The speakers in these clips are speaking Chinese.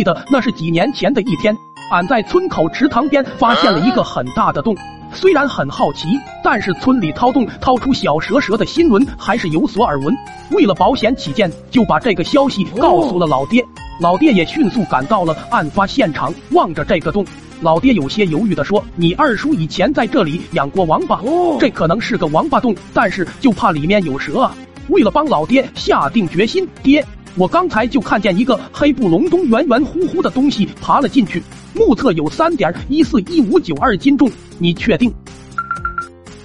记得那是几年前的一天，俺在村口池塘边发现了一个很大的洞。虽然很好奇，但是村里掏洞掏出小蛇蛇的新闻还是有所耳闻。为了保险起见，就把这个消息告诉了老爹。老爹也迅速赶到了案发现场，望着这个洞，老爹有些犹豫的说：“你二叔以前在这里养过王八，这可能是个王八洞，但是就怕里面有蛇啊。”为了帮老爹下定决心，爹，我刚才就看见一个黑布隆咚、圆圆乎乎的东西爬了进去，目测有三点一四一五九二斤重。你确定？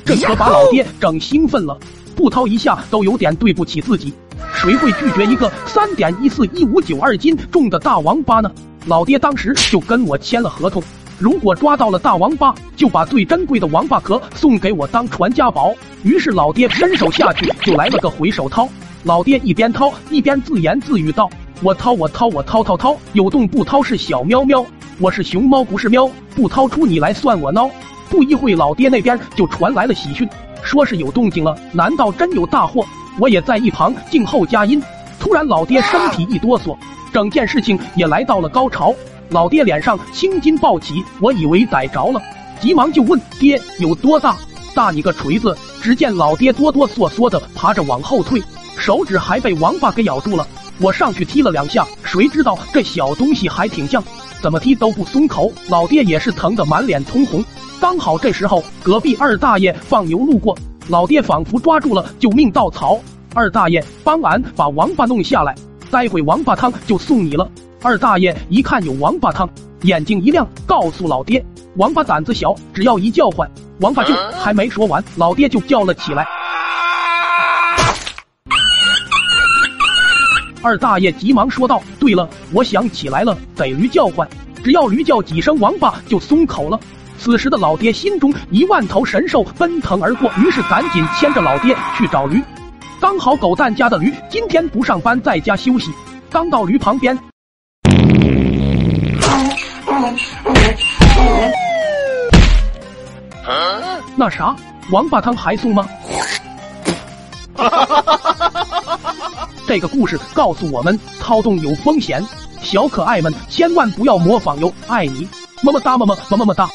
这可把老爹整兴奋了，不掏一下都有点对不起自己。谁会拒绝一个三点一四一五九二斤重的大王八呢？老爹当时就跟我签了合同，如果抓到了大王八，就把最珍贵的王八壳送给我当传家宝。于是老爹伸手下去就来了个回手掏。老爹一边掏一边自言自语道：“我掏我掏我掏掏掏，有洞不掏是小喵喵，我是熊猫不是喵，不掏出你来算我孬。”不一会，老爹那边就传来了喜讯，说是有动静了。难道真有大祸？我也在一旁静候佳音。突然，老爹身体一哆嗦，整件事情也来到了高潮。老爹脸上青筋暴起，我以为逮着了，急忙就问爹有多大？大你个锤子！只见老爹哆哆嗦嗦的爬着往后退，手指还被王八给咬住了。我上去踢了两下，谁知道这小东西还挺犟，怎么踢都不松口。老爹也是疼得满脸通红。刚好这时候，隔壁二大爷放牛路过，老爹仿佛抓住了救命稻草。二大爷，帮俺把王八弄下来，待会王八汤就送你了。二大爷一看有王八汤，眼睛一亮，告诉老爹：“王八胆子小，只要一叫唤，王八就……”还没说完，老爹就叫了起来。二大爷急忙说道：“对了，我想起来了，得驴叫唤，只要驴叫几声，王八就松口了。”此时的老爹心中一万头神兽奔腾而过，于是赶紧牵着老爹去找驴。刚好狗蛋家的驴今天不上班，在家休息。刚到驴旁边，那啥，王八汤还送吗？这个故事告诉我们，掏洞有风险，小可爱们千万不要模仿哟！爱你，么么哒，么么么么么哒。